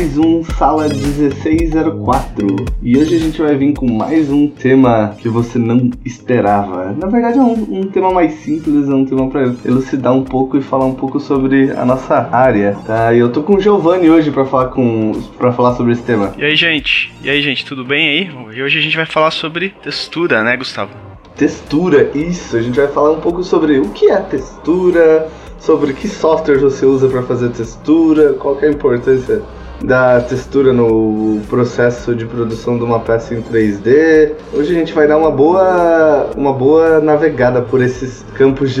mais um Sala 1604 e hoje a gente vai vir com mais um tema que você não esperava. Na verdade é um, um tema mais simples, é um tema para elucidar um pouco e falar um pouco sobre a nossa área, tá? E eu tô com o Giovanni hoje para falar com para falar sobre esse tema. E aí gente, e aí gente, tudo bem aí? E hoje a gente vai falar sobre textura, né, Gustavo? Textura, isso. A gente vai falar um pouco sobre o que é textura, sobre que software você usa para fazer textura, qual é a importância da textura no processo de produção de uma peça em 3D. Hoje a gente vai dar uma boa, uma boa navegada por esses campos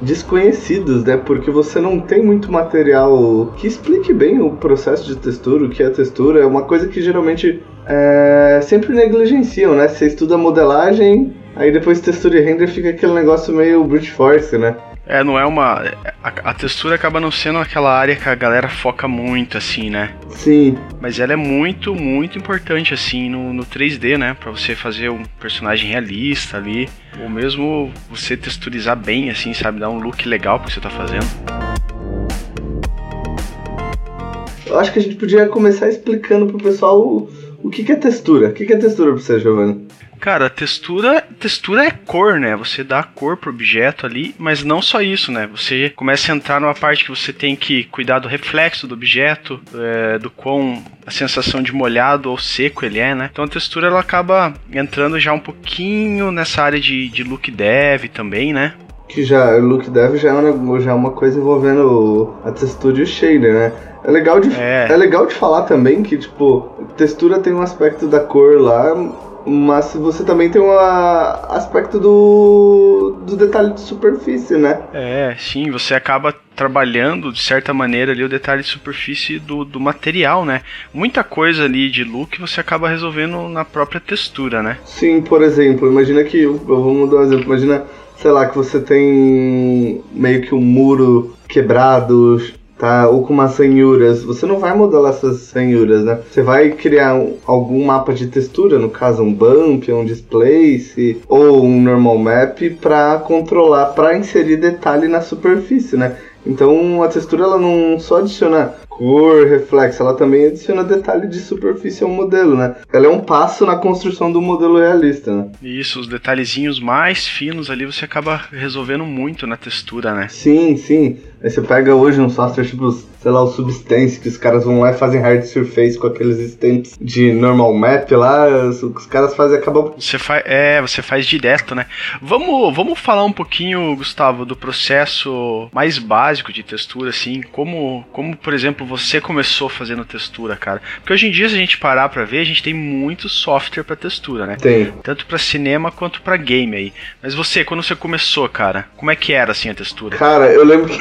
desconhecidos, né? Porque você não tem muito material que explique bem o processo de textura, o que é textura. É uma coisa que geralmente é, sempre negligenciam, né? Você estuda modelagem, aí depois textura e render fica aquele negócio meio brute force, né? É, não é uma. A, a, textura acaba não sendo aquela área que a galera foca muito, assim, né? Sim. Mas ela é muito, muito importante, assim, no, no 3D, né? Pra você fazer um personagem realista ali. Ou mesmo você texturizar bem, assim, sabe? Dar um look legal pro que você tá fazendo. Eu acho que a gente podia começar explicando pro pessoal o, o que, que é textura. O que, que é textura pra você, Giovanni? Cara, textura, textura é cor, né? Você dá cor pro objeto ali, mas não só isso, né? Você começa a entrar numa parte que você tem que cuidar do reflexo do objeto, é, do quão a sensação de molhado ou seco ele é, né? Então a textura ela acaba entrando já um pouquinho nessa área de, de look dev também, né? Que já, look dev já é, uma, já é uma coisa envolvendo a textura e o shader, né? É legal, de, é. é legal de falar também que, tipo, textura tem um aspecto da cor lá, mas você também tem um aspecto do, do detalhe de superfície, né? É, sim, você acaba trabalhando de certa maneira ali o detalhe de superfície do, do material, né? Muita coisa ali de look você acaba resolvendo na própria textura, né? Sim, por exemplo, imagina que, eu vou mudar um exemplo, imagina, sei lá, que você tem meio que um muro quebrado, tá? Ou com umas senhuras. Você não vai modelar essas senhuras, né? Você vai criar um, algum mapa de textura, no caso um bump, um displace ou um normal map para controlar, para inserir detalhe na superfície, né? Então a textura ela não só adiciona cor, reflexo, ela também adiciona detalhe de superfície ao modelo, né? Ela é um passo na construção do modelo realista, né? Isso, os detalhezinhos mais finos ali você acaba resolvendo muito na textura, né? Sim, sim. Aí você pega hoje um software tipo, sei lá, o Substance, que os caras vão lá e fazem hard surface com aqueles stamps de normal map lá, os, os caras fazem acabam. Você faz, é, você faz direto, né? Vamos, vamos falar um pouquinho, Gustavo, do processo mais básico de textura, assim, como, como por exemplo você começou fazendo textura, cara? Porque hoje em dia, se a gente parar pra ver, a gente tem muito software para textura, né? Tem. Tanto para cinema quanto para game aí. Mas você, quando você começou, cara, como é que era assim a textura? Cara, eu lembro que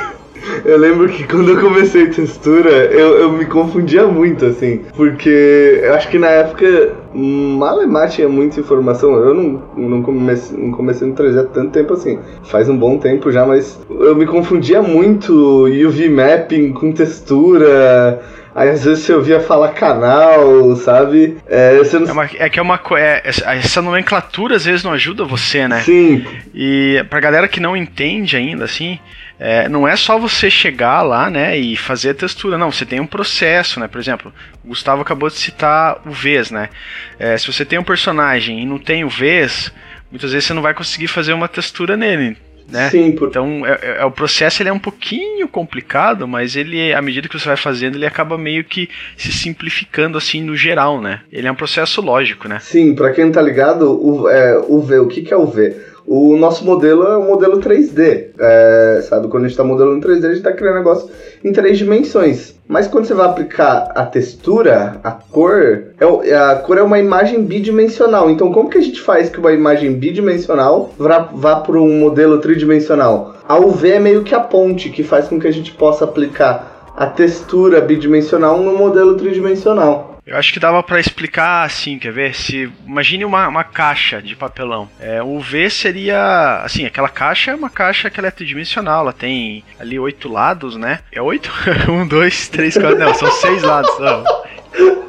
eu lembro que quando eu comecei textura, eu, eu me confundia muito, assim. Porque eu acho que na época, Malemar tinha muita informação. Eu não, não, comecei, não comecei no 3D há tanto tempo assim. Faz um bom tempo já, mas eu me confundia muito UV mapping com textura. Aí às vezes você ouvia falar canal, sabe? É, não... é, uma, é que é uma é, essa nomenclatura às vezes não ajuda você, né? Sim. E pra galera que não entende ainda, assim, é, não é só você chegar lá, né, e fazer a textura, não, você tem um processo, né, por exemplo, o Gustavo acabou de citar o Vs, né, é, se você tem um personagem e não tem o Vs, muitas vezes você não vai conseguir fazer uma textura nele, né? Sim, por... Então é, é, é, o processo ele é um pouquinho complicado, mas ele, à medida que você vai fazendo, ele acaba meio que se simplificando assim no geral, né? Ele é um processo lógico, né? Sim, para quem não tá ligado, o, é, o V, o que, que é o V? O nosso modelo é um modelo 3D, é, sabe? Quando a gente está modelando 3D, a gente está criando negócio em três dimensões. Mas quando você vai aplicar a textura, a cor, é, a cor é uma imagem bidimensional. Então, como que a gente faz que uma imagem bidimensional vá, vá para um modelo tridimensional? A UV é meio que a ponte que faz com que a gente possa aplicar a textura bidimensional no modelo tridimensional. Eu acho que dava para explicar assim, quer ver? Se imagine uma, uma caixa de papelão. É, o V seria assim, aquela caixa é uma caixa que ela é tridimensional, ela tem ali oito lados, né? É oito? um, dois, três, quatro, não, são seis lados. Não.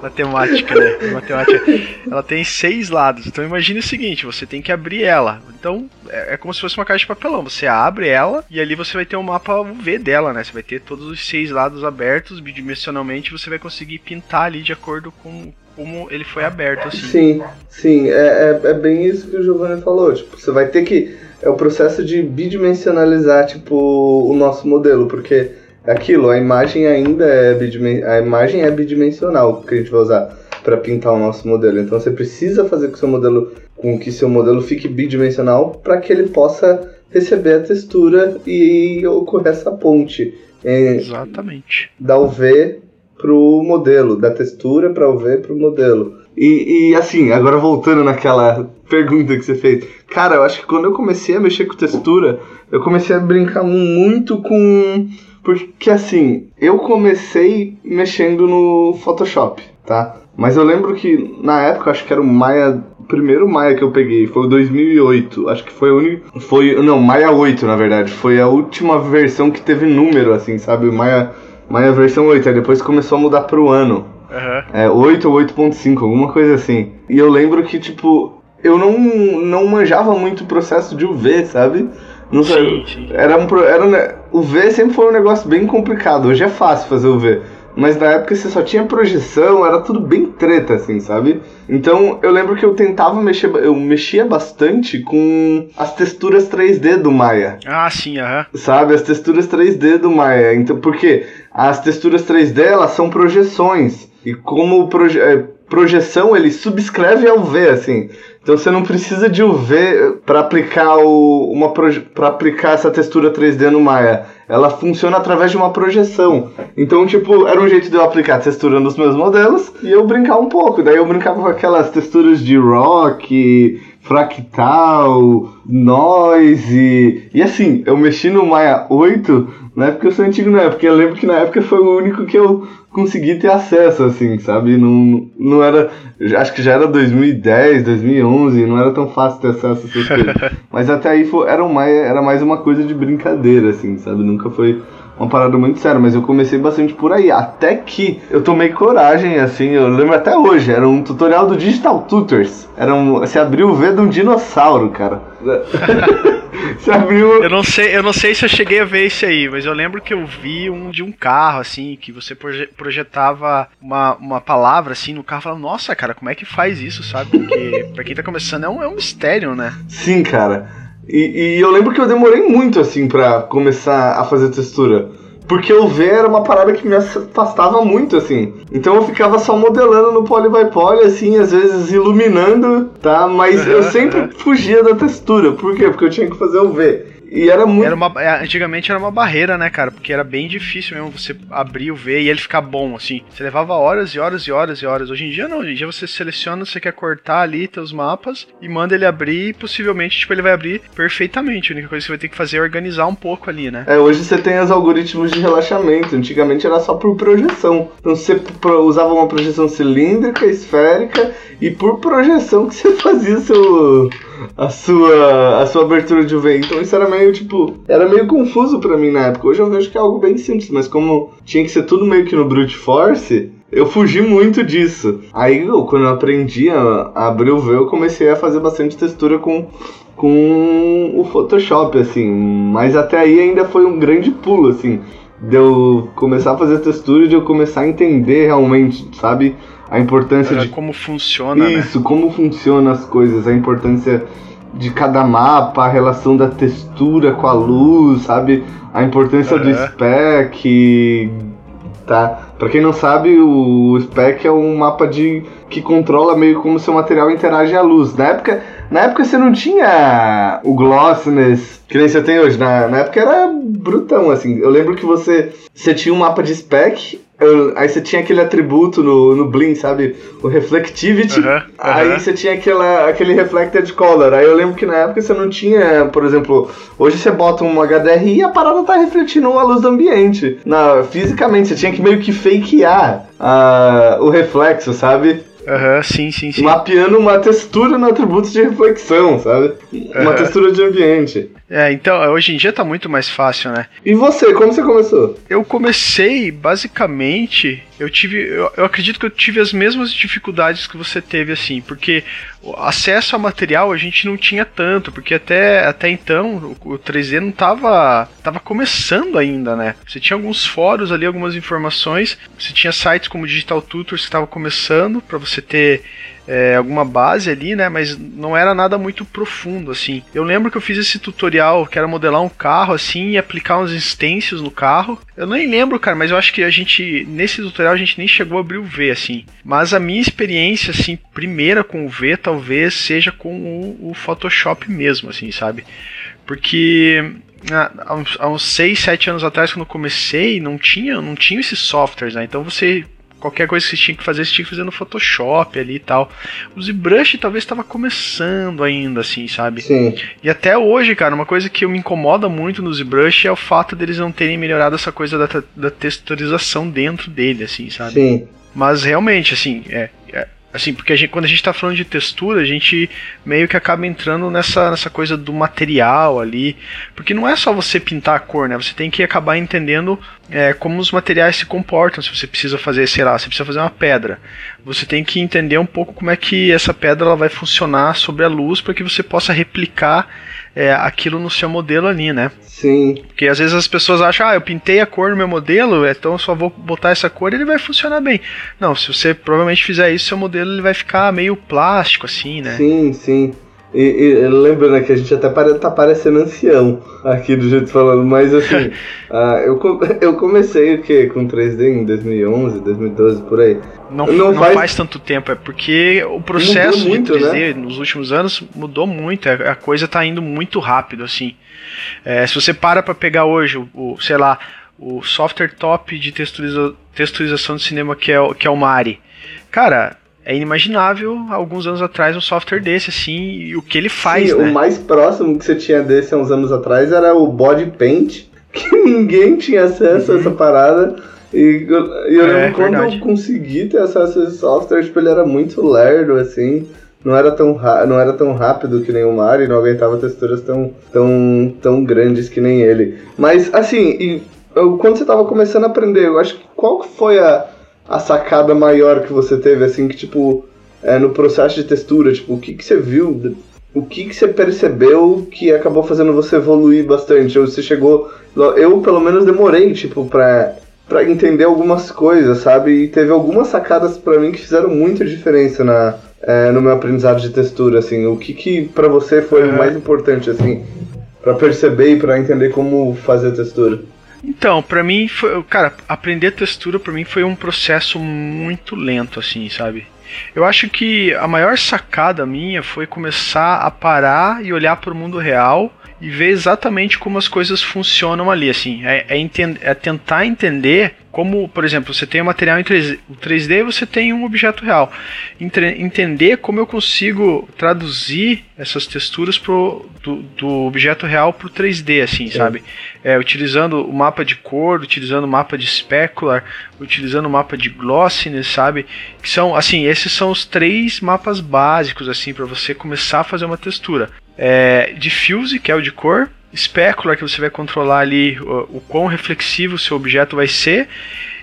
Matemática, né? Matemática. Ela tem seis lados. Então imagine o seguinte: você tem que abrir ela. Então é, é, como se fosse uma caixa de papelão. Você abre ela e ali você vai ter um mapa UV dela, né? Você vai ter todos os seis lados abertos bidimensionalmente. Você vai conseguir pintar ali de acordo com como ele foi aberto, assim. Sim, sim. É, é, é bem isso que o Giovanni falou. Tipo, você vai ter que. É o processo de bidimensionalizar, tipo, o nosso modelo, porque aquilo, a imagem ainda é bidimensional. A imagem é bidimensional que a gente vai usar para pintar o nosso modelo. Então você precisa fazer com que seu modelo, com que seu modelo fique bidimensional para que ele possa receber a textura e ocorrer essa ponte. Exatamente. Da UV pro modelo, da textura para UV pro modelo. E, e assim, agora voltando naquela pergunta que você fez. Cara, eu acho que quando eu comecei a mexer com textura, eu comecei a brincar muito com. Porque assim, eu comecei mexendo no Photoshop, tá? Mas eu lembro que na época, acho que era o Maya. O primeiro Maya que eu peguei foi o 2008. Acho que foi o único. Foi. Não, Maya 8 na verdade. Foi a última versão que teve número, assim, sabe? O Maya, Maya versão 8. Aí depois começou a mudar pro ano. Uhum. É, 8 ou 8.5, alguma coisa assim. E eu lembro que, tipo, eu não, não manjava muito o processo de UV, sabe? Não sim, sim. Era um, era, o V sempre foi um negócio bem complicado. Hoje é fácil fazer o V. Mas na época você só tinha projeção, era tudo bem treta, assim, sabe? Então eu lembro que eu tentava mexer, eu mexia bastante com as texturas 3D do Maya. Ah, sim, aham. Sabe, as texturas 3D do Maya. Então, porque as texturas 3D elas são projeções. E como proje é, projeção, ele subscreve ao V, assim. Então você não precisa de UV para aplicar o, uma para aplicar essa textura 3D no Maya. Ela funciona através de uma projeção. Então, tipo, era um jeito de eu aplicar a textura nos meus modelos e eu brincar um pouco. Daí eu brincava com aquelas texturas de rock, fractal, noise. E assim, eu mexi no Maya 8 na época eu sou antigo, não é? Porque eu lembro que na época foi o único que eu consegui ter acesso, assim, sabe? Não, não era. Acho que já era 2010, 2011, não era tão fácil ter acesso a essas coisas. Mas até aí foi, era, mais, era mais uma coisa de brincadeira, assim, sabe? Nunca foi uma parada muito séria, mas eu comecei bastante por aí. Até que eu tomei coragem, assim, eu lembro até hoje, era um tutorial do Digital Tutors. Era um, você abriu o V de um dinossauro, cara. você abriu. Eu não sei, eu não sei se eu cheguei a ver esse aí, mas eu lembro que eu vi um de um carro, assim, que você projetava uma, uma palavra assim no carro, falando, nossa, cara, como é que faz isso, sabe? Porque pra quem tá começando é um, é um mistério, né? Sim, cara. E, e, eu lembro que eu demorei muito, assim, para começar a fazer textura. Porque o V era uma parada que me afastava muito, assim. Então eu ficava só modelando no poly by poly, assim, às vezes iluminando, tá? Mas eu sempre fugia da textura. Por quê? Porque eu tinha que fazer o V. E era muito. Era uma, é, antigamente era uma barreira, né, cara? Porque era bem difícil mesmo você abrir o V e ele ficar bom, assim. Você levava horas e horas e horas e horas. Hoje em dia não, hoje em dia você seleciona, você quer cortar ali teus mapas e manda ele abrir e possivelmente, tipo, ele vai abrir perfeitamente. A única coisa que você vai ter que fazer é organizar um pouco ali, né? É, hoje você tem os algoritmos de relaxamento. Antigamente era só por projeção. Então você usava uma projeção cilíndrica, esférica e por projeção que você fazia seu a sua, a sua abertura de UV. Então isso era meio, tipo, era meio confuso para mim na época. Hoje eu vejo que é algo bem simples, mas como tinha que ser tudo meio que no brute force, eu fugi muito disso. Aí, quando eu aprendi a, abrir o V, eu comecei a fazer bastante textura com, com o Photoshop, assim. Mas até aí ainda foi um grande pulo, assim. De eu começar a fazer textura e de eu começar a entender realmente, sabe? A importância é, de como funciona, né? isso, né? como funcionam as coisas, a importância de cada mapa, a relação da textura com a luz, sabe? A importância do spec, tá? Para quem não sabe, o spec é um mapa de que controla meio como seu material interage à luz. Na época, na época você não tinha o glossiness que nem você tem hoje. Na, na época era brutão, assim. Eu lembro que você, você tinha um mapa de spec eu, aí você tinha aquele atributo no, no Blin, sabe? O Reflectivity. Aí você tinha aquela, aquele Reflected Color. Aí eu lembro que na época você não tinha, por exemplo, hoje você bota um HDRI e a parada tá refletindo a luz do ambiente. Na, fisicamente, você tinha que meio que fakear uh, o reflexo, sabe? Aham, uhum, sim, sim, sim. Mapeando uma textura no atributo de reflexão, sabe? Uma uhum. textura de ambiente. É, então, hoje em dia tá muito mais fácil, né? E você, como você começou? Eu comecei, basicamente, eu tive. Eu, eu, acredito que eu tive as mesmas dificuldades que você teve, assim, porque acesso a material a gente não tinha tanto, porque até, até então o, o 3D não tava. tava começando ainda, né? Você tinha alguns fóruns ali, algumas informações, você tinha sites como Digital Tutors que estava começando para você ter é, alguma base ali, né? Mas não era nada muito profundo, assim. Eu lembro que eu fiz esse tutorial que era modelar um carro, assim, e aplicar uns stencils no carro. Eu nem lembro, cara, mas eu acho que a gente, nesse tutorial, a gente nem chegou a abrir o V, assim. Mas a minha experiência, assim, primeira com o V, talvez seja com o, o Photoshop mesmo, assim, sabe? Porque há uns, há uns 6, 7 anos atrás, quando eu comecei, não tinha, não tinha esses softwares, né? Então você qualquer coisa que você tinha que fazer, você tinha que fazer no Photoshop ali e tal. O ZBrush talvez estava começando ainda, assim, sabe? Sim. E até hoje, cara, uma coisa que me incomoda muito no ZBrush é o fato deles não terem melhorado essa coisa da, da texturização dentro dele, assim, sabe? Sim. Mas realmente, assim, é, é Assim, porque a gente, quando a gente está falando de textura, a gente meio que acaba entrando nessa, nessa coisa do material ali. Porque não é só você pintar a cor, né? Você tem que acabar entendendo é, como os materiais se comportam. Se você precisa fazer, sei lá, você precisa fazer uma pedra. Você tem que entender um pouco como é que essa pedra ela vai funcionar sobre a luz para que você possa replicar é, aquilo no seu modelo ali, né? Sim. Porque às vezes as pessoas acham, ah, eu pintei a cor no meu modelo, então eu só vou botar essa cor e ele vai funcionar bem. Não, se você provavelmente fizer isso, seu modelo ele vai ficar meio plástico, assim, né? Sim, sim. E, e lembra, né, que a gente até pare, tá parecendo ancião aqui do jeito falando, mas assim, uh, eu, eu comecei o que com 3D em 2011, 2012, por aí. Não, não, não faz... faz... tanto tempo, é porque o processo muito, de 3D né? nos últimos anos mudou muito, a, a coisa tá indo muito rápido, assim. É, se você para pra pegar hoje, o, o, sei lá, o software top de texturiza, texturização de cinema que é, que é o Mari, cara, é inimaginável alguns anos atrás um software desse, assim, e o que ele faz, Sim, né? O mais próximo que você tinha desse há uns anos atrás era o Body Paint, que ninguém tinha acesso uhum. a essa parada. E eu, eu é, lembro quando verdade. eu consegui ter acesso a esse software, tipo, ele era muito lerdo, assim. Não era, tão não era tão rápido que nem o Mario, não aguentava texturas tão, tão, tão grandes que nem ele. Mas, assim, e, eu, quando você tava começando a aprender, eu acho que qual foi a, a sacada maior que você teve, assim, que tipo, é, no processo de textura, tipo, o que, que você viu, o que, que você percebeu que acabou fazendo você evoluir bastante? Ou você chegou. Eu, pelo menos, demorei, tipo, pra, pra entender algumas coisas, sabe? E teve algumas sacadas para mim que fizeram muita diferença na, é, no meu aprendizado de textura, assim. O que, que para você foi o mais importante, assim, para perceber e para entender como fazer textura? Então, para mim foi, cara, aprender textura para mim foi um processo muito lento assim, sabe? Eu acho que a maior sacada minha foi começar a parar e olhar para o mundo real e ver exatamente como as coisas funcionam ali, assim, é, é, é tentar entender como, por exemplo, você tem o um material em 3D, o 3D você tem um objeto real. Entre, entender como eu consigo traduzir essas texturas pro, do, do objeto real para o 3D, assim, Sim. sabe? É, utilizando o mapa de cor, utilizando o mapa de specular, utilizando o mapa de glossiness, sabe? Que são, assim, esses são os três mapas básicos, assim, para você começar a fazer uma textura. É, diffuse, que é o de cor, specular, que você vai controlar ali o, o quão reflexivo o seu objeto vai ser,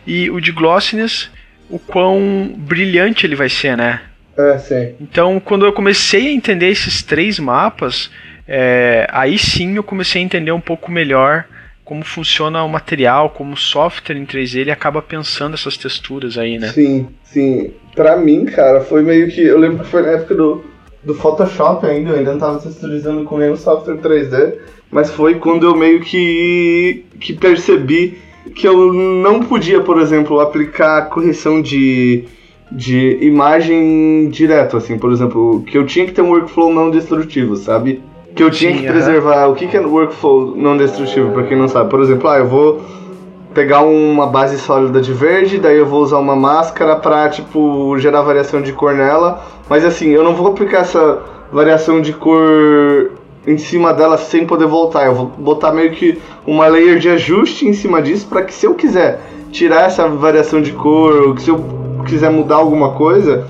e o de glossiness, o quão brilhante ele vai ser, né? É, sim. Então, quando eu comecei a entender esses três mapas, é, aí sim eu comecei a entender um pouco melhor como funciona o material, como o software em 3D ele acaba pensando essas texturas aí, né? Sim, sim. Pra mim, cara, foi meio que. Eu lembro que foi na época do, do Photoshop ainda, eu ainda não tava texturizando com nenhum software 3D mas foi quando eu meio que, que percebi que eu não podia, por exemplo, aplicar correção de, de imagem direto, assim, por exemplo, que eu tinha que ter um workflow não destrutivo, sabe? Que eu tinha que preservar. O que, que é workflow não destrutivo, para quem não sabe? Por exemplo, ah, eu vou pegar uma base sólida de verde, daí eu vou usar uma máscara pra, tipo, gerar variação de cor nela, mas assim, eu não vou aplicar essa variação de cor em cima dela sem poder voltar. Eu vou botar meio que uma layer de ajuste em cima disso para que se eu quiser tirar essa variação de cor, ou se eu quiser mudar alguma coisa,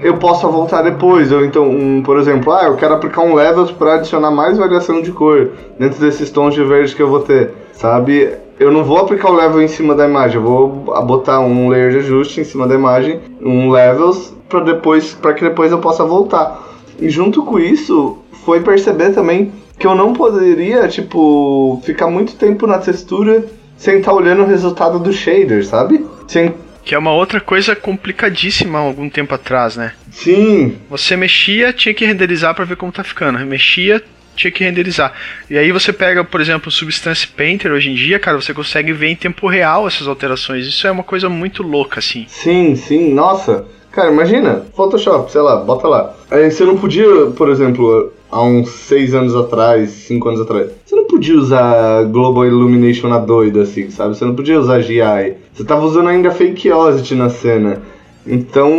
eu possa voltar depois. Ou então, um, por exemplo, ah, eu quero aplicar um levels para adicionar mais variação de cor dentro desses tons de verde que eu vou ter, sabe? Eu não vou aplicar o level em cima da imagem, eu vou botar um layer de ajuste em cima da imagem, um levels para depois, para que depois eu possa voltar. E junto com isso, foi perceber também que eu não poderia, tipo, ficar muito tempo na textura sem estar tá olhando o resultado do shader, sabe? Sem que é uma outra coisa complicadíssima há algum tempo atrás, né? Sim. Você mexia, tinha que renderizar para ver como tá ficando. Mexia, tinha que renderizar. E aí você pega, por exemplo, o Substance Painter hoje em dia, cara, você consegue ver em tempo real essas alterações. Isso é uma coisa muito louca, assim. Sim, sim, nossa. Cara, imagina, Photoshop, sei lá, bota lá. Aí você não podia, por exemplo, há uns seis anos atrás, cinco anos atrás, você não podia usar Global Illumination na doida, assim, sabe? Você não podia usar GI. Você tava usando ainda Fakeosity na cena. Então,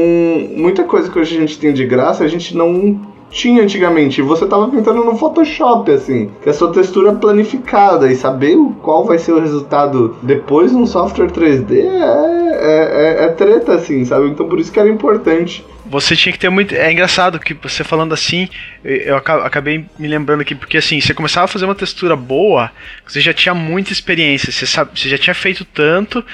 muita coisa que hoje a gente tem de graça, a gente não tinha antigamente. Você tava pintando no Photoshop, assim, que a sua textura planificada e saber qual vai ser o resultado depois num software 3D é, é, é, é treta, assim, sabe? Então por isso que era importante você tinha que ter muito. É engraçado que você falando assim, eu acabei me lembrando aqui, porque assim, você começava a fazer uma textura boa, você já tinha muita experiência, você, sabe, você já tinha feito tanto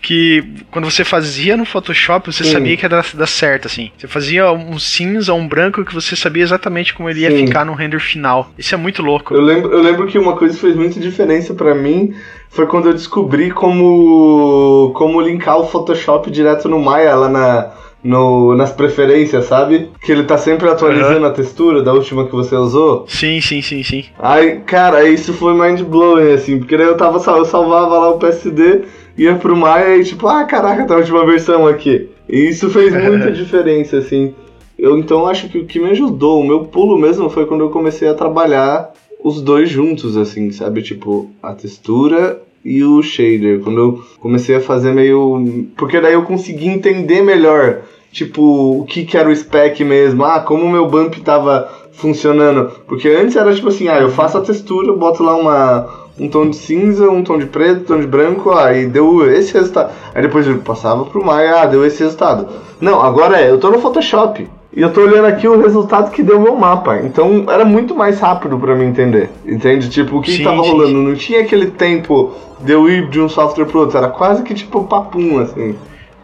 que quando você fazia no Photoshop, você Sim. sabia que ia dar, dar, certo, assim. Você fazia um cinza, um branco que você sabia exatamente como ele ia Sim. ficar no render final. Isso é muito louco. Eu lembro, eu lembro que uma coisa que fez muita diferença para mim foi quando eu descobri como como linkar o Photoshop direto no Maya lá na no, nas preferências, sabe? Que ele tá sempre atualizando uhum. a textura da última que você usou. Sim, sim, sim, sim. Aí, cara, isso foi mind blowing, assim, porque daí eu tava, eu salvava lá o PSD, ia pro Maya e tipo, ah, caraca, tá a última versão aqui. E isso fez muita diferença, assim. Eu então acho que o que me ajudou, o meu pulo mesmo foi quando eu comecei a trabalhar os dois juntos, assim, sabe? Tipo, a textura e o shader. Quando eu comecei a fazer meio. Porque daí eu consegui entender melhor, tipo, o que, que era o spec mesmo. Ah, como o meu bump tava funcionando. Porque antes era tipo assim, ah, eu faço a textura, boto lá uma. Um tom de cinza, um tom de preto, um tom de branco, aí deu esse resultado. Aí depois eu passava pro Maya, ah, deu esse resultado. Não, agora é, eu tô no Photoshop. E eu tô olhando aqui o resultado que deu meu mapa. Então era muito mais rápido para mim entender. Entende? Tipo, o que, sim, que tava sim, rolando? Sim. Não tinha aquele tempo de eu ir de um software pro outro. Era quase que tipo papum, assim.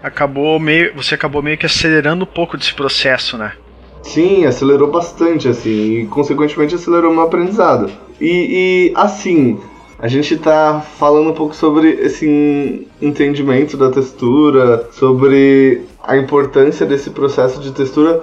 Acabou meio. Você acabou meio que acelerando um pouco desse processo, né? Sim, acelerou bastante, assim, e consequentemente acelerou meu aprendizado. E, e assim, a gente tá falando um pouco sobre esse entendimento da textura, sobre a importância desse processo de textura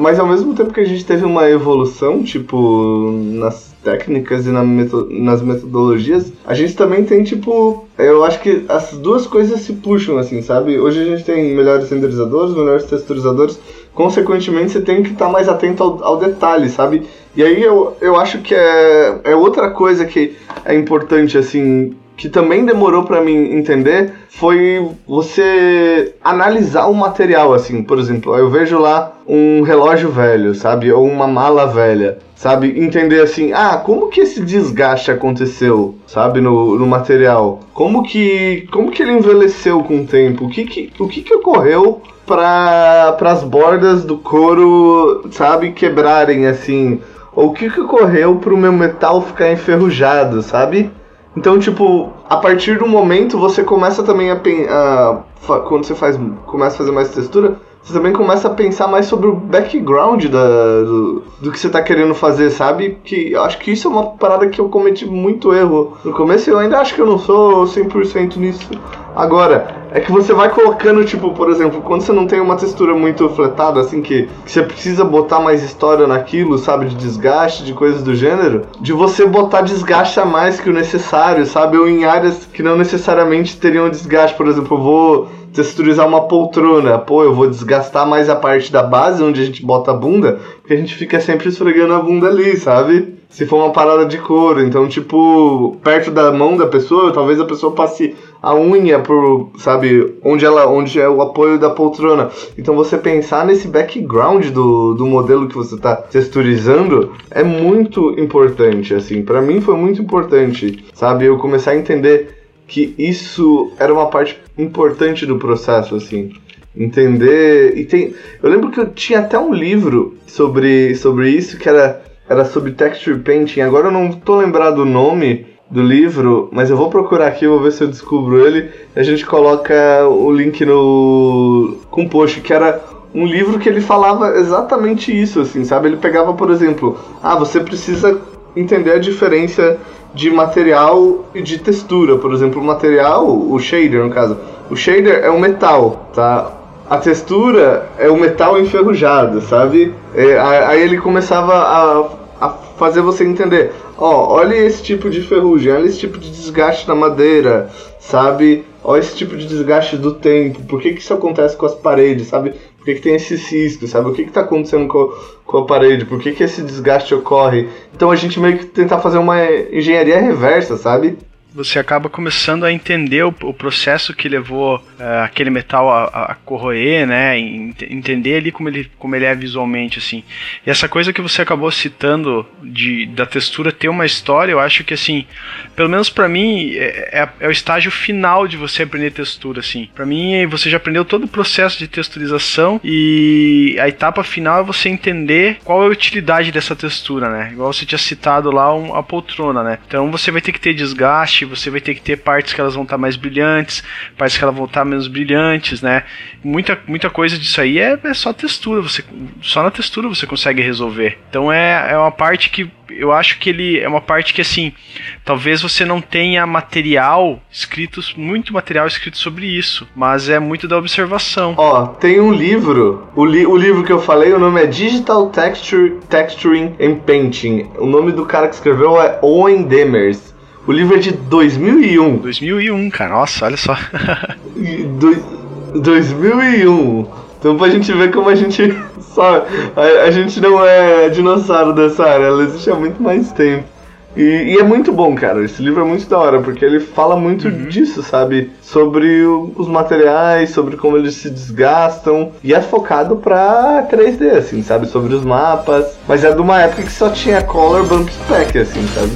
mas ao mesmo tempo que a gente teve uma evolução, tipo, nas técnicas e na meto nas metodologias, a gente também tem, tipo, eu acho que as duas coisas se puxam, assim, sabe? Hoje a gente tem melhores renderizadores, melhores texturizadores, consequentemente você tem que estar tá mais atento ao, ao, detalhe, sabe? E aí eu, eu acho que é, é outra coisa que é importante, assim, que também demorou para mim entender foi você analisar o material assim, por exemplo, eu vejo lá um relógio velho, sabe, ou uma mala velha, sabe, entender assim, ah, como que esse desgaste aconteceu, sabe, no, no material, como que como que ele envelheceu com o tempo, o que que o que que ocorreu para as bordas do couro, sabe, quebrarem assim, ou o que que ocorreu para o meu metal ficar enferrujado, sabe? Então, tipo, a partir do momento você começa também a, a quando você faz começa a fazer mais textura, você também começa a pensar mais sobre o background da, do, do que você está querendo fazer, sabe? Que eu acho que isso é uma parada que eu cometi muito erro no começo eu ainda acho que eu não sou 100% nisso agora. É que você vai colocando, tipo, por exemplo, quando você não tem uma textura muito fletada, assim, que, que você precisa botar mais história naquilo, sabe? De desgaste, de coisas do gênero, de você botar desgaste a mais que o necessário, sabe? Ou em áreas que não necessariamente teriam desgaste. Por exemplo, eu vou texturizar uma poltrona. Pô, eu vou desgastar mais a parte da base onde a gente bota a bunda, porque a gente fica sempre esfregando a bunda ali, sabe? Se for uma parada de couro. Então, tipo, perto da mão da pessoa, talvez a pessoa passe a unha por, sabe, onde ela, onde é o apoio da poltrona. Então você pensar nesse background do, do modelo que você está texturizando é muito importante, assim. Para mim foi muito importante, sabe? Eu começar a entender que isso era uma parte importante do processo, assim. entender. E tem. Eu lembro que eu tinha até um livro sobre, sobre isso que era, era sobre texture painting. Agora eu não tô lembrado o nome do livro, mas eu vou procurar aqui, vou ver se eu descubro ele. A gente coloca o link no com post que era um livro que ele falava exatamente isso, assim, sabe? Ele pegava, por exemplo, ah, você precisa entender a diferença de material e de textura. Por exemplo, o material, o shader no caso. O shader é um metal, tá? A textura é o metal enferrujado, sabe? É, aí ele começava a, a fazer você entender. Ó, olha esse tipo de ferrugem, olha esse tipo de desgaste na madeira, sabe? Olha esse tipo de desgaste do tempo. Por que, que isso acontece com as paredes, sabe? Por que, que tem esse cisco, sabe? O que está acontecendo com, com a parede? Por que, que esse desgaste ocorre? Então a gente meio que tentar fazer uma engenharia reversa, sabe? Você acaba começando a entender o, o processo que levou uh, aquele metal a, a, corroer, né? Entender ali como ele, como ele é visualmente, assim. E essa coisa que você acabou citando de, da textura ter uma história, eu acho que, assim, pelo menos para mim, é, é, é, o estágio final de você aprender textura, assim. Para mim, você já aprendeu todo o processo de texturização e a etapa final é você entender qual é a utilidade dessa textura, né? Igual você tinha citado lá um, a poltrona, né? Então você vai ter que ter desgaste você vai ter que ter partes que elas vão estar tá mais brilhantes, partes que elas vão estar tá menos brilhantes, né? Muita, muita coisa disso aí é, é só textura, você, só na textura você consegue resolver. Então é, é uma parte que eu acho que ele é uma parte que assim, talvez você não tenha material escrito, muito material escrito sobre isso, mas é muito da observação. Ó, tem um livro, o, li o livro que eu falei, o nome é Digital Texture, Texturing and Painting. O nome do cara que escreveu é Owen Demers. O livro é de 2001. 2001, cara. Nossa, olha só. Do, 2001. Então pra gente ver como a gente só a, a, gente não é dinossauro dessa área, ela existe há muito mais tempo. E, e, é muito bom, cara. Esse livro é muito da hora, porque ele fala muito uhum. disso, sabe? Sobre o, os materiais, sobre como eles se desgastam. E é focado pra 3D, assim, sabe? Sobre os mapas. Mas é de uma época que só tinha Color Bump Spec, assim, sabe?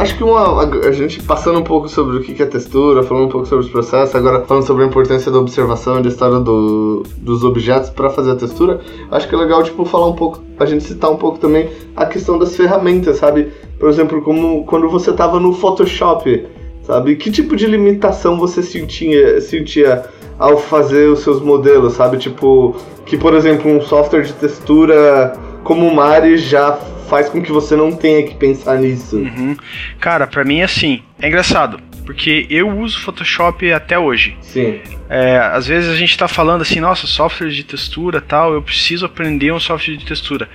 Acho que uma, a, gente passando um pouco sobre o que é textura, falando um pouco sobre os processos, agora falando sobre a importância da observação e da história do, dos objetos para fazer a textura, acho que é legal tipo falar um pouco, a gente citar um pouco também a questão das ferramentas, sabe? Por exemplo, como quando você estava no Photoshop, sabe? Que tipo de limitação você sentia, sentia ao fazer os seus modelos, sabe? Tipo, que por exemplo, um software de textura como o Mari já faz com que você não tenha que pensar nisso. Uhum. Cara, para mim é assim, é engraçado, porque eu uso Photoshop até hoje. Sim. É, às vezes a gente está falando assim, nossa, software de textura tal, eu preciso aprender um software de textura.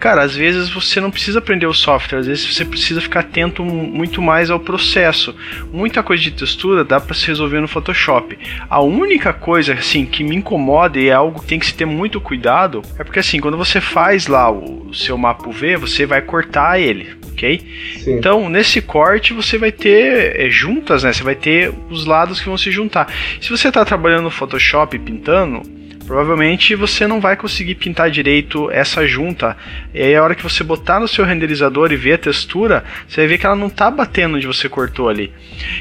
Cara, às vezes você não precisa aprender o software, às vezes você precisa ficar atento muito mais ao processo. Muita coisa de textura dá para se resolver no Photoshop. A única coisa assim que me incomoda e é algo que tem que se ter muito cuidado é porque assim, quando você faz lá o seu mapa UV, você vai cortar ele, ok? Sim. Então, nesse corte você vai ter é, né? Você vai ter os lados que vão se juntar. Se você está trabalhando no Photoshop pintando, provavelmente você não vai conseguir pintar direito essa junta. E aí a hora que você botar no seu renderizador e ver a textura, você vai ver que ela não está batendo onde você cortou ali.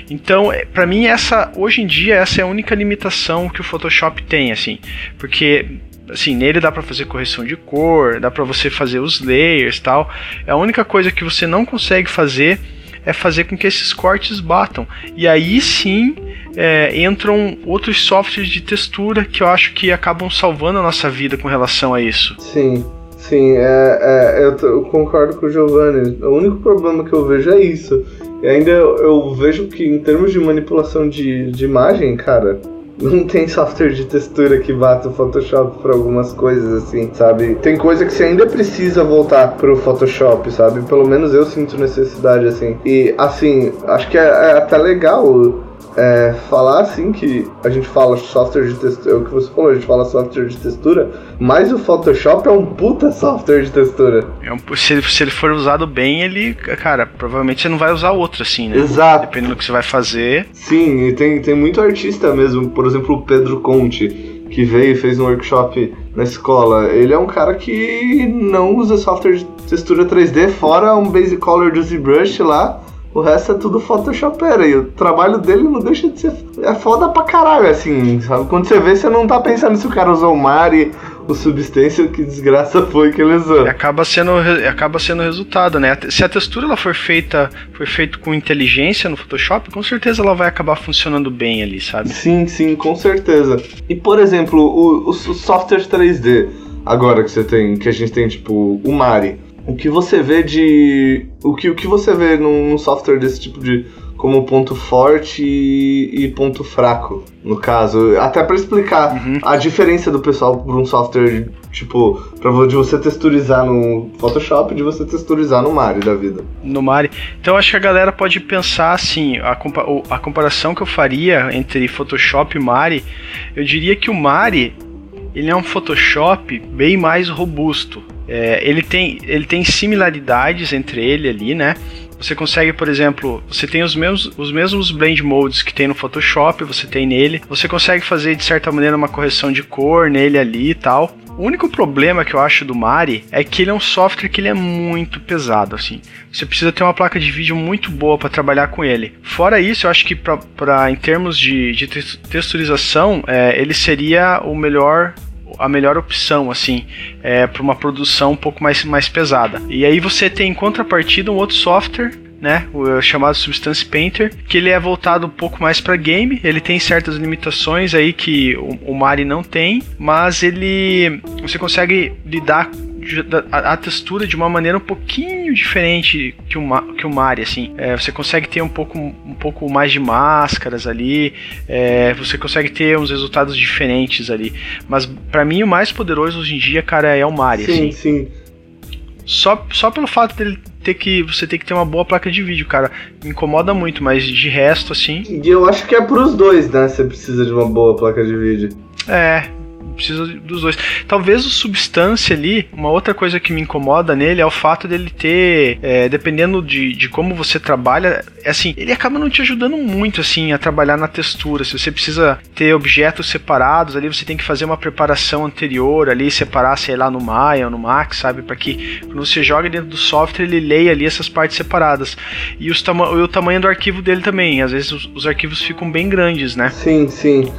Então, é, para mim essa hoje em dia essa é a única limitação que o Photoshop tem assim, porque assim, nele dá para fazer correção de cor, dá para você fazer os layers, tal. É a única coisa que você não consegue fazer é fazer com que esses cortes batam. E aí sim é, entram outros softwares de textura que eu acho que acabam salvando a nossa vida com relação a isso. Sim. Sim, é, é eu, eu, concordo com o Giovanni. O único problema que eu vejo é isso. E ainda eu, eu vejo que, em termos de manipulação de, de imagem, cara, não tem software de textura que bata o Photoshop para algumas coisas assim, sabe? Tem coisa que você ainda precisa voltar pro Photoshop, sabe? Pelo menos eu sinto necessidade assim. E assim, acho que é, é até legal é, falar assim que a gente fala software de textura, é o que você falou, a gente fala software de textura, mas o Photoshop é um puta software de textura. É um, se, ele, se ele for usado bem, ele, cara, provavelmente você não vai usar outro assim, né? Exato. Dependendo do que você vai fazer. Sim, e tem, tem muito artista mesmo, por exemplo, o Pedro Conte, que veio e fez um workshop na escola. Ele é um cara que não usa software de textura 3D, fora um Basic Color do ZBrush lá o resto é tudo Photoshopera. E o trabalho dele não deixa de ser. É foda pra caralho, assim, sabe? Quando você vê, você não tá pensando se o cara usou o Mari, o Substância, que desgraça foi que ele usou. Acaba sendo, acaba sendo o resultado, né? Se a textura ela for feita foi feita com inteligência no Photoshop, com certeza ela vai acabar funcionando bem ali, sabe? Sim, sim, com certeza. E por exemplo, o, o software 3D, agora que você tem, que a gente tem, tipo, o Mari o que você vê de. O que, o que você vê num software desse tipo de. como ponto forte e, e ponto fraco, no caso. Até para explicar uhum. a diferença do pessoal por um software, tipo, pra, de você texturizar no Photoshop e de você texturizar no Mari da vida. No Mari. Então acho que a galera pode pensar assim, a, compa a comparação que eu faria entre Photoshop e Mari, eu diria que o Mari ele é um Photoshop bem mais robusto. É, ele, tem, ele tem similaridades entre ele ali, né? Você consegue, por exemplo, você tem os mesmos, os mesmos blend modes que tem no Photoshop, você tem nele. Você consegue fazer de certa maneira uma correção de cor nele ali e tal. O único problema que eu acho do Mari é que ele é um software que ele é muito pesado, assim. Você precisa ter uma placa de vídeo muito boa para trabalhar com ele. Fora isso, eu acho que pra, pra em termos de, de texturização, é, ele seria o melhor a melhor opção, assim, é, para uma produção um pouco mais, mais pesada. E aí você tem em contrapartida um outro software né, o chamado Substance Painter, que ele é voltado um pouco mais para game, ele tem certas limitações aí que o, o Mari não tem, mas ele você consegue lidar a, textura de uma maneira um pouquinho diferente que o, que o Mari, assim. É, você consegue ter um pouco, um pouco mais de máscaras ali, é, você consegue ter uns resultados diferentes ali. Mas para mim o mais poderoso hoje em dia, cara, é o Mari, sim, assim. Sim, Só, só pelo fato dele ter que você ter que ter uma boa placa de vídeo, cara. Me incomoda muito, mas de resto assim. E eu acho que é pros dois, né? Você precisa de uma boa placa de vídeo. É, precisa dos dois. Talvez o Substância ali, uma outra coisa que me incomoda nele é o fato dele ter, é, dependendo de, de como você trabalha, é assim, ele acaba não te ajudando muito assim a trabalhar na textura. Se você precisa ter objetos separados ali, você tem que fazer uma preparação anterior ali, separar, sei lá, no Maya ou no Max, sabe? Para que quando você joga dentro do software, ele leia ali essas partes separadas. E, os tama o tamanho do arquivo dele também. Às vezes os, os arquivos ficam bem grandes, né? Sim, sim.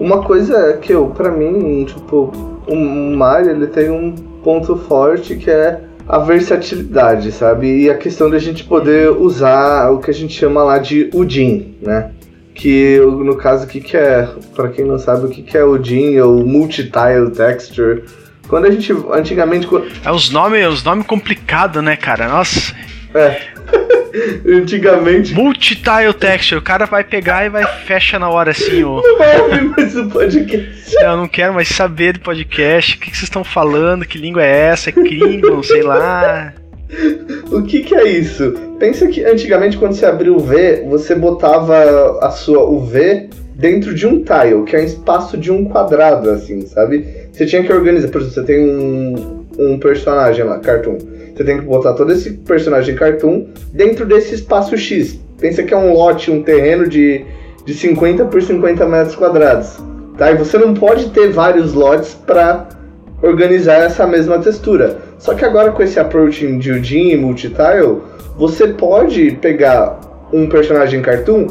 Uma coisa é que eu, para mim, tipo, o Mario ele tem um ponto forte que é a versatilidade, sabe? E a questão da gente poder usar o que a gente chama lá de UDIN, né? Que no caso o que, que é, para quem não sabe o que, que é UDIN ou Multitile Texture. Quando a gente antigamente é os nomes, os nomes complicados, né, cara? Nossa. É. Antigamente. Multitile texture. O cara vai pegar e vai fecha na hora assim, ó. Não vai ouvir mais o podcast. Não, eu não quero mais saber do podcast. O que, vocês estão falando? Que língua é essa? É Klingon, sei lá. O que, que é isso? Pensa que antigamente quando você abriu o V, você botava a sua o V dentro de um tile, que é um espaço de um quadrado, assim, sabe? Você tinha que organizar, por exemplo, você tem um, um personagem lá, cartoon. Você tem que botar todo esse personagem cartoon dentro desse espaço X. Pensa que é um lote, um terreno de, de 50 por 50 metros quadrados. Tá? E você não pode ter vários lotes para organizar essa mesma textura. Só que agora com esse approach de Udin e Multitile, você pode pegar um personagem cartoon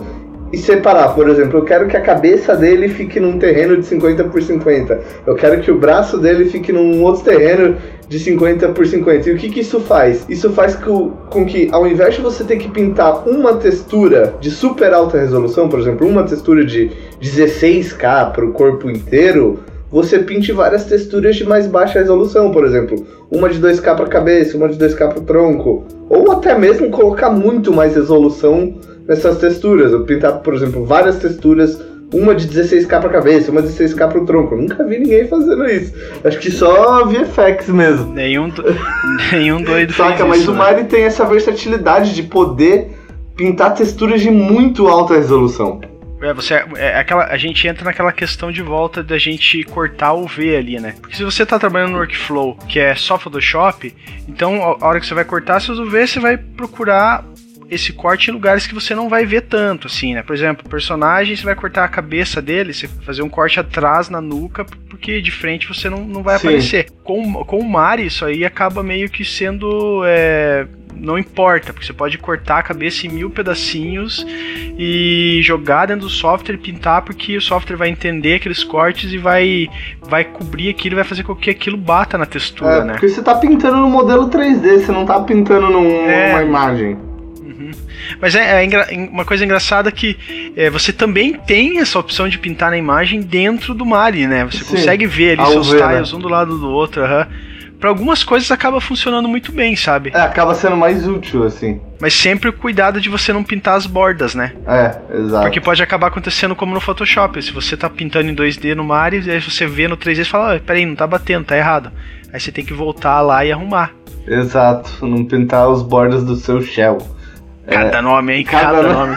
e separar. Por exemplo, eu quero que a cabeça dele fique num terreno de 50 por 50. Eu quero que o braço dele fique num outro terreno de 50 por 50. E o que, que isso faz? Isso faz com, com que, ao invés de você ter que pintar uma textura de super alta resolução, por exemplo, uma textura de 16K para o corpo inteiro, você pinte várias texturas de mais baixa resolução, por exemplo, uma de 2K para a cabeça, uma de 2K para o tronco, ou até mesmo colocar muito mais resolução nessas texturas. Eu pintar, por exemplo, várias texturas uma de 16k pra cabeça, uma de 16k pro tronco. Eu nunca vi ninguém fazendo isso. Acho que só VFX mesmo. Nenhum, do... nenhum doido Saca, mas isso, o Mario né? tem essa versatilidade de poder pintar texturas de muito alta resolução. É, você é aquela a gente entra naquela questão de volta da gente cortar o V ali, né? Porque se você tá trabalhando no workflow, que é só Photoshop, então a hora que você vai cortar seus UV, você vai procurar esse corte em lugares que você não vai ver tanto, assim, né? Por exemplo, o personagem, você vai cortar a cabeça dele, você vai fazer um corte atrás na nuca, porque de frente você não, não vai Sim. aparecer. Com, com o Mari, isso aí acaba meio que sendo. É, não importa, porque você pode cortar a cabeça em mil pedacinhos e jogar dentro do software e pintar, porque o software vai entender aqueles cortes e vai, vai cobrir aquilo e vai fazer com que aquilo bata na textura, é, né? Porque você tá pintando no modelo 3D, você não tá pintando num, é, numa imagem. Mas é, é, uma coisa engraçada que é, você também tem essa opção de pintar na imagem dentro do Mari, né? Você Sim, consegue ver ali seus ver, né? tiles né? um do lado do outro. Uhum para algumas coisas acaba funcionando muito bem, sabe? É, acaba sendo mais útil, assim. Mas sempre o cuidado de você não pintar as bordas, né? É, exato. Porque pode acabar acontecendo como no Photoshop. Se você tá pintando em 2D no Mario, e aí você vê no 3D e fala, oh, peraí, não tá batendo, tá errado. Aí você tem que voltar lá e arrumar. Exato, não pintar os bordas do seu shell. Cada é, nome, hein? Cada, cada nome.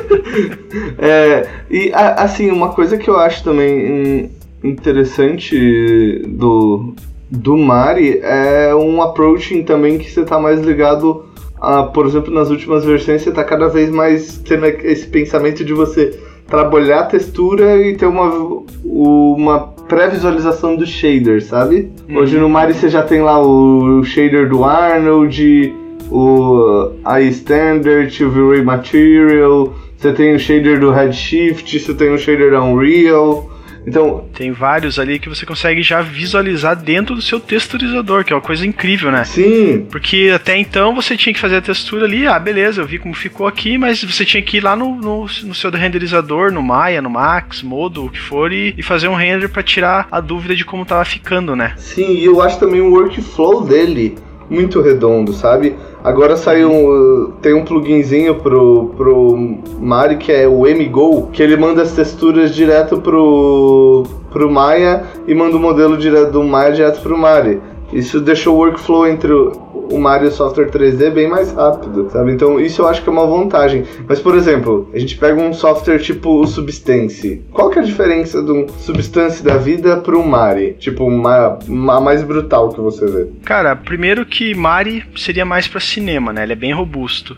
é, e assim, uma coisa que eu acho também interessante do, do Mari é um approaching também que você está mais ligado a, por exemplo, nas últimas versões você está cada vez mais tendo esse pensamento de você trabalhar a textura e ter uma, uma pré-visualização do shader, sabe? Uhum. Hoje no Mari você já tem lá o shader do Arnold, o iStandard, o V-Ray Material, você tem o shader do Redshift, você tem o shader da Unreal, então, tem vários ali que você consegue já visualizar dentro do seu texturizador, que é uma coisa incrível, né? Sim. Porque até então você tinha que fazer a textura ali, ah, beleza, eu vi como ficou aqui, mas você tinha que ir lá no, no, no seu renderizador, no Maya, no Max, Modo, o que for, e, e fazer um render para tirar a dúvida de como tava ficando, né? Sim, e eu acho também o workflow dele muito redondo, sabe? Agora saiu tem um pluginzinho pro, pro Mari que é o MGO, que ele manda as texturas direto pro, pro Maya e manda o modelo direto do Maya direto pro Mari. Isso deixou o workflow entre o Mario Software 3D bem mais rápido, sabe? Então isso eu acho que é uma vantagem. Mas, por exemplo, a gente pega um software tipo o Substance. Qual que é a diferença de um Substance da vida para um Mari? Tipo, uma, uma mais brutal que você vê. Cara, primeiro que Mari seria mais para cinema, né? Ele é bem robusto.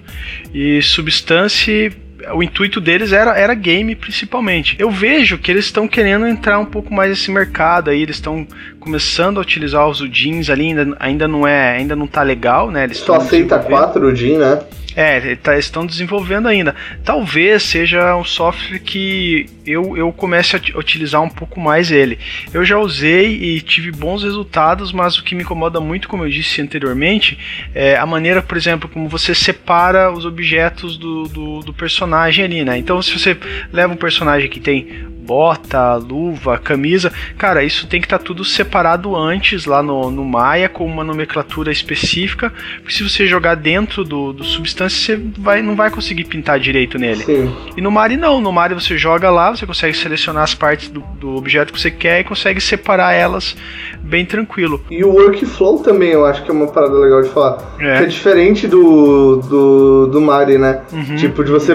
E Substance o intuito deles era, era game principalmente. Eu vejo que eles estão querendo entrar um pouco mais nesse mercado aí, eles estão começando a utilizar os jeans ali, ainda, ainda não é, ainda não tá legal, né? Eles Só aceita 4 jeans, né? É, tá, estão desenvolvendo ainda. Talvez seja um software que eu, eu comece a utilizar um pouco mais ele. Eu já usei e tive bons resultados, mas o que me incomoda muito, como eu disse anteriormente, é a maneira, por exemplo, como você separa os objetos do, do, do personagem ali, né? Então, se você leva um personagem que tem bota, luva, camisa. Cara, isso tem que estar tá tudo separado antes lá no, no Maya com uma nomenclatura específica. Porque se você jogar dentro do, do substância, você vai, não vai conseguir pintar direito nele. Sim. E no Mari não, no Mari você joga lá, você consegue selecionar as partes do, do objeto que você quer e consegue separar elas bem tranquilo. E o workflow também eu acho que é uma parada legal de falar. É. Que é diferente do, do, do Mari, né? Uhum. Tipo, de você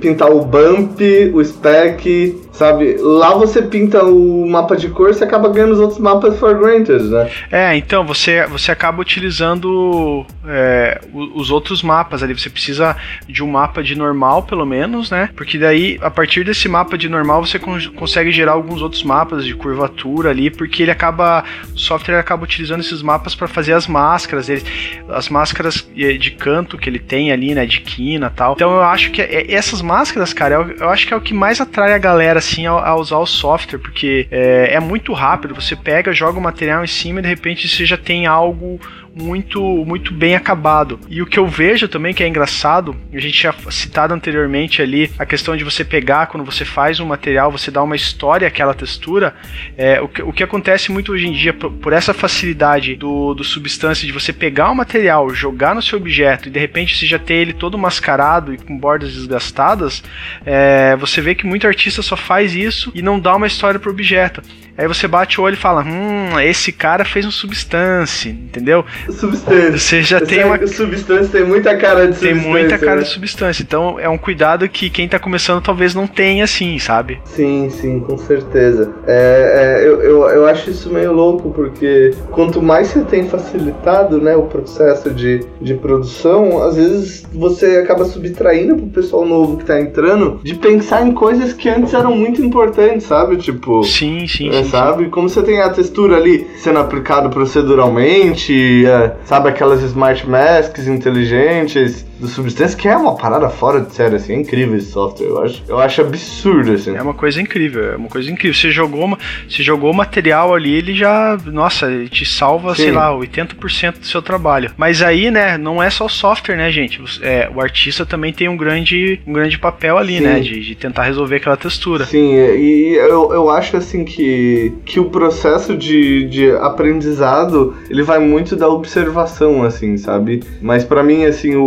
pintar o bump, o spec, sabe? Lá você pinta o mapa de cor, você acaba ganhando os outros mapas for granted, né? É, então você, você acaba utilizando é, os outros mapas ali. Você precisa de um mapa de normal, pelo menos, né? Porque daí, a partir desse mapa de normal, você consegue gerar alguns outros mapas de curvatura ali, porque ele acaba. O software acaba utilizando esses mapas para fazer as máscaras. Ele, as máscaras de canto que ele tem ali, né? De quina tal. Então eu acho que é, essas máscaras, cara, eu, eu acho que é o que mais atrai a galera assim a, a usar o software, porque é, é, muito rápido. Você pega, joga o material em cima e de repente você já tem algo muito muito bem acabado. E o que eu vejo também que é engraçado, a gente já citado anteriormente ali a questão de você pegar quando você faz um material, você dá uma história àquela textura. É, o, que, o que acontece muito hoje em dia por, por essa facilidade do, do substância de você pegar o material, jogar no seu objeto e de repente você já ter ele todo mascarado e com bordas desgastadas, é, você vê que muito artista só faz isso e não dá uma história pro objeto. Aí você bate o olho e fala, hum, esse cara fez um substância, entendeu? Substância. Você já tem uma. Substância tem muita cara de Tem substância. muita cara né? de substância. Então é um cuidado que quem tá começando talvez não tenha assim, sabe? Sim, sim, com certeza. É, é, eu, eu, eu acho isso meio louco, porque quanto mais você tem facilitado né, o processo de, de produção, às vezes você acaba subtraindo pro pessoal novo que tá entrando de pensar em coisas que antes eram muito importantes, sabe? Tipo. Sim, sim, É, sim. Sabe? Como você tem a textura ali sendo aplicado proceduralmente, é, sabe aquelas smart masks inteligentes do Substance, que é uma parada fora de série, assim, é incrível esse software, eu acho, eu acho absurdo, assim. É uma coisa incrível, é uma coisa incrível. Você jogou, uma- você jogou o material ali, ele já, nossa, ele te salva, Sim. sei lá, 80% do seu trabalho. Mas aí, né, não é só o software, né, gente? É, o artista também tem um grande, um grande papel ali, Sim. né, de, de tentar resolver aquela textura. Sim, e eu, eu acho assim que, que o processo de, de aprendizado ele vai muito da observação, assim, sabe? Mas pra mim, assim, o,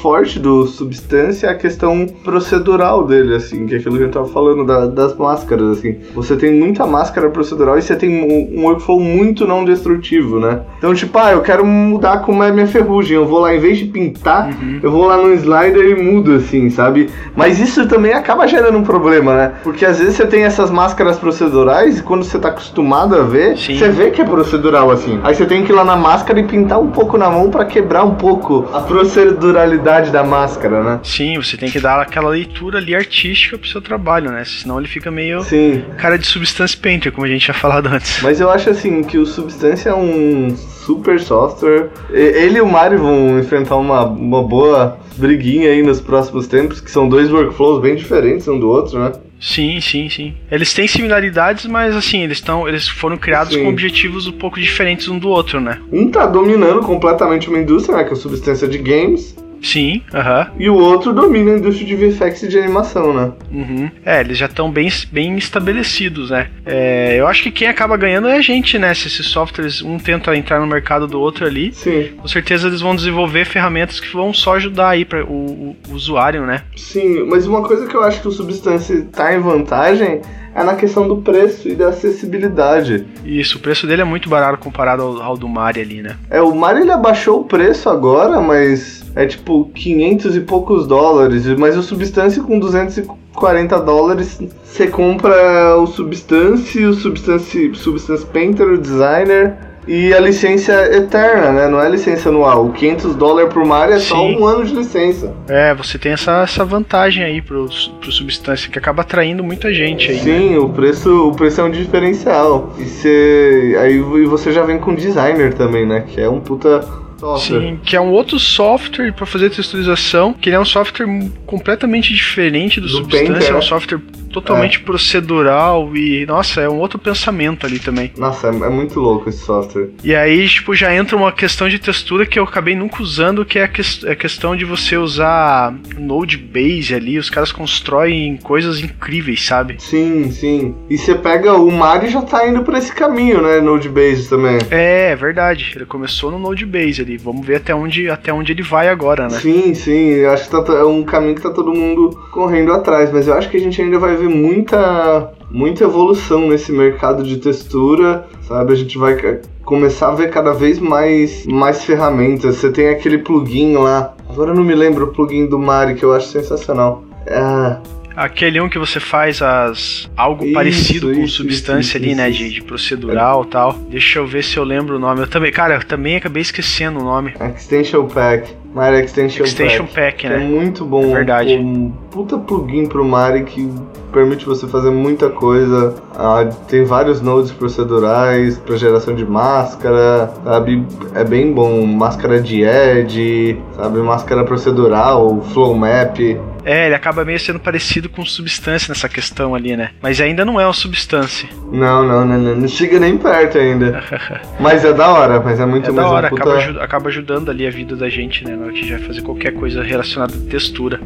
forte do Substância é a questão procedural dele, assim, que é aquilo que gente tava falando da- das máscaras, assim. Você tem muita máscara procedural e você tem um, um workflow muito não destrutivo, né? Então, tipo, ah, eu quero mudar como é minha ferrugem, eu vou lá, em vez de pintar, Uhum. eu vou lá no slider e mudo, assim, sabe? Mas isso também acaba gerando um problema, né? Porque às vezes você tem essas máscaras procedurais e quando você tá acostumado a ver, Sim. você vê que é procedural, assim. Aí você tem que ir lá na máscara e pintar um pouco na mão pra quebrar um pouco a proceduralidade da máscara, né? Sim, você tem que dar aquela leitura ali artística pro seu trabalho, né? Senão ele fica meio Sim. cara de Substance Painter, como a gente tinha falado antes. Mas eu acho assim que o Substância é um super software. Ele e o Mario vão enfrentar uma, uma boa briguinha aí nos próximos tempos, que são dois workflows bem diferentes um do outro, né? Sim, sim, sim. Eles têm similaridades, mas assim, eles estão, eles foram criados Sim. com objetivos um pouco diferentes um do outro, né? Um tá dominando completamente uma indústria, né, que é a Substância de games, Sim, aham. e o outro domina a indústria de VFX de animação, né? Uhum. É, eles já estão bem, bem estabelecidos, né? É, eu acho que quem acaba ganhando é a gente, né? Se esses softwares, um tenta entrar no mercado do outro ali, Sim, com certeza eles vão desenvolver ferramentas que vão só ajudar aí para o, o usuário, né? sim, mas uma coisa que eu acho que o Substância tá em vantagem é na questão do preço e da acessibilidade. Isso, o preço dele é muito barato comparado ao, ao do Mari ali, né? É, o Mario ele abaixou o preço agora, mas é tipo 500 e poucos dólares, mas o Substance com 240 dólares você compra o Substance, o Substance, Substance Painter, o Designer e a licença eterna, né? Não é licença anual. O 500 dólares pro Mario é só Sim. um ano de licença. É, você tem essa, essa vantagem aí pro, pro Substância, que acaba atraindo muita gente aí, né? Sim, o preço, o preço é um diferencial. E você, aí e você já vem com designer também, né? Que é um puta software. Sim, que é um outro software para fazer texturização, que ele é um software completamente diferente do, Do Substância, é um né? software totalmente procedural e, nossa, é um outro pensamento ali também. Nossa, é, é muito louco esse software. E aí, tipo, já entra uma questão de textura que eu acabei nunca usando, que é a, ques- a questão de você usar Node Base ali, os caras constroem coisas incríveis, sabe? Sim, sim. E você pega o Mario já tá indo pra esse caminho, né? Node-based também. É, é verdade. Ele começou no Node Base ali. Vamos ver até onde, até onde ele vai agora, né? Sim, sim. Eu acho que tá, é um caminho que tá todo mundo correndo atrás. Mas eu acho que a gente ainda vai ver muita, muita evolução nesse mercado de textura, sabe? A gente vai começar a ver cada vez mais, mais ferramentas. Você tem aquele plugin lá. Agora eu não me lembro o plugin do Mario que eu acho sensacional. É, Aquele um que você faz as algo Isso, parecido com isso, substância isso, ali, né? De, de procedural e tal. Deixa eu ver se eu lembro o nome. Eu também, cara, eu também acabei esquecendo o nome. Extension Pack. Mario Extension, Extension Pack. Pack, Que né? É muito bom. É verdade. Puta plugin pro Mari que permite você fazer muita coisa. Ah, tem vários nodes procedurais para geração de máscara, sabe? É bem bom. Máscara de edge, sabe? Máscara procedural, flow map. É, ele acaba meio sendo parecido com substância nessa questão ali, né? Mas ainda não é uma substância. Não, não, não, não, não chega nem perto ainda. mas é da hora, mas é muito É mais da hora, puta... acaba, acaba ajudando ali a vida da gente, né? Na hora que a gente vai fazer qualquer coisa relacionada à textura.